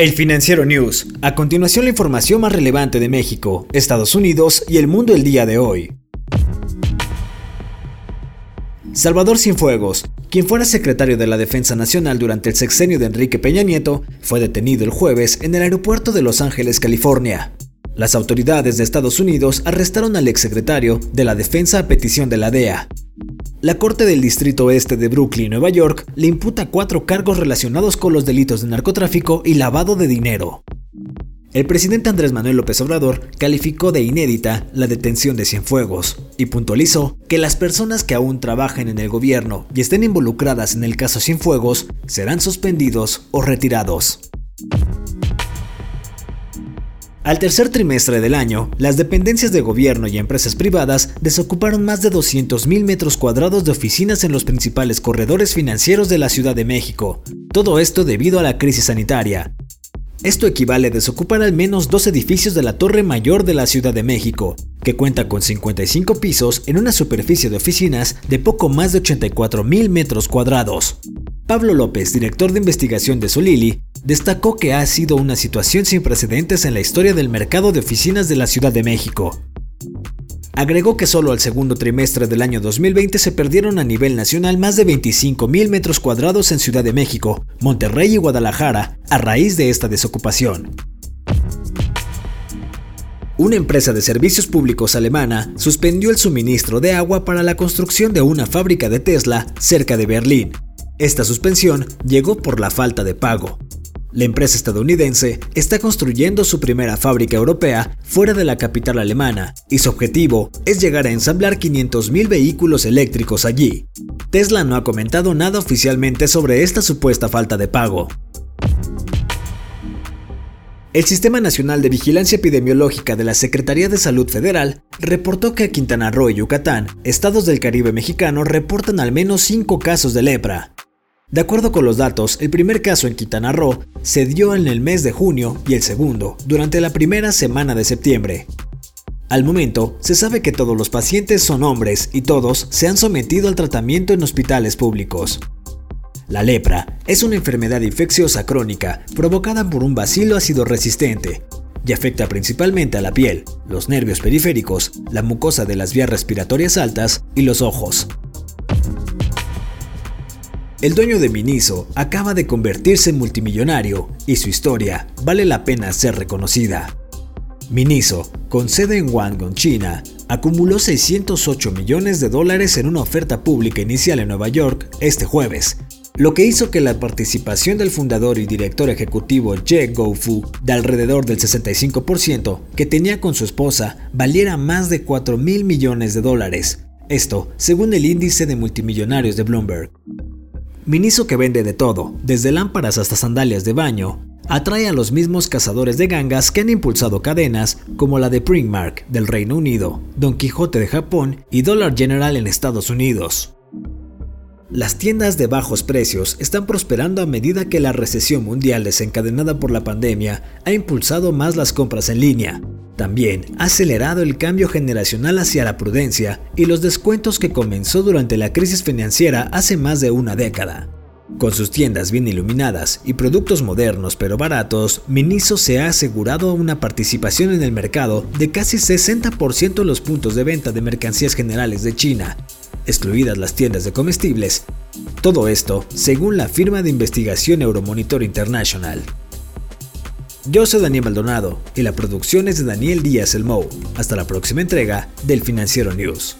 El Financiero News. A continuación la información más relevante de México, Estados Unidos y el mundo el día de hoy. Salvador Cienfuegos, quien fuera secretario de la Defensa Nacional durante el sexenio de Enrique Peña Nieto, fue detenido el jueves en el aeropuerto de Los Ángeles, California. Las autoridades de Estados Unidos arrestaron al exsecretario de la Defensa a petición de la DEA. La Corte del Distrito Oeste de Brooklyn, Nueva York, le imputa cuatro cargos relacionados con los delitos de narcotráfico y lavado de dinero. El presidente Andrés Manuel López Obrador calificó de inédita la detención de Cienfuegos y puntualizó que las personas que aún trabajen en el gobierno y estén involucradas en el caso Cienfuegos serán suspendidos o retirados. Al tercer trimestre del año, las dependencias de gobierno y empresas privadas desocuparon más de 200.000 metros cuadrados de oficinas en los principales corredores financieros de la Ciudad de México. Todo esto debido a la crisis sanitaria. Esto equivale a desocupar al menos dos edificios de la Torre Mayor de la Ciudad de México, que cuenta con 55 pisos en una superficie de oficinas de poco más de 84.000 metros cuadrados. Pablo López, director de investigación de Solili, destacó que ha sido una situación sin precedentes en la historia del mercado de oficinas de la Ciudad de México. Agregó que solo al segundo trimestre del año 2020 se perdieron a nivel nacional más de 25.000 metros cuadrados en Ciudad de México, Monterrey y Guadalajara a raíz de esta desocupación. Una empresa de servicios públicos alemana suspendió el suministro de agua para la construcción de una fábrica de Tesla cerca de Berlín, esta suspensión llegó por la falta de pago. La empresa estadounidense está construyendo su primera fábrica europea fuera de la capital alemana y su objetivo es llegar a ensamblar 500.000 vehículos eléctricos allí. Tesla no ha comentado nada oficialmente sobre esta supuesta falta de pago. El Sistema Nacional de Vigilancia Epidemiológica de la Secretaría de Salud Federal reportó que Quintana Roo y Yucatán, estados del Caribe mexicano, reportan al menos 5 casos de lepra. De acuerdo con los datos, el primer caso en Quintana Roo se dio en el mes de junio y el segundo durante la primera semana de septiembre. Al momento, se sabe que todos los pacientes son hombres y todos se han sometido al tratamiento en hospitales públicos. La lepra es una enfermedad infecciosa crónica provocada por un bacilo ácido resistente y afecta principalmente a la piel, los nervios periféricos, la mucosa de las vías respiratorias altas y los ojos. El dueño de Miniso acaba de convertirse en multimillonario y su historia vale la pena ser reconocida. Miniso, con sede en Wangon, China, acumuló 608 millones de dólares en una oferta pública inicial en Nueva York este jueves, lo que hizo que la participación del fundador y director ejecutivo Ye Goufu de alrededor del 65% que tenía con su esposa valiera más de 4 mil millones de dólares. Esto según el índice de multimillonarios de Bloomberg. Miniso que vende de todo, desde lámparas hasta sandalias de baño, atrae a los mismos cazadores de gangas que han impulsado cadenas como la de Primark del Reino Unido, Don Quijote de Japón y Dollar General en Estados Unidos. Las tiendas de bajos precios están prosperando a medida que la recesión mundial desencadenada por la pandemia ha impulsado más las compras en línea, también ha acelerado el cambio generacional hacia la prudencia y los descuentos que comenzó durante la crisis financiera hace más de una década. Con sus tiendas bien iluminadas y productos modernos pero baratos, Miniso se ha asegurado una participación en el mercado de casi 60% en los puntos de venta de mercancías generales de China, excluidas las tiendas de comestibles. Todo esto según la firma de investigación Euromonitor International. Yo soy Daniel Maldonado y la producción es de Daniel Díaz El Mou. Hasta la próxima entrega del Financiero News.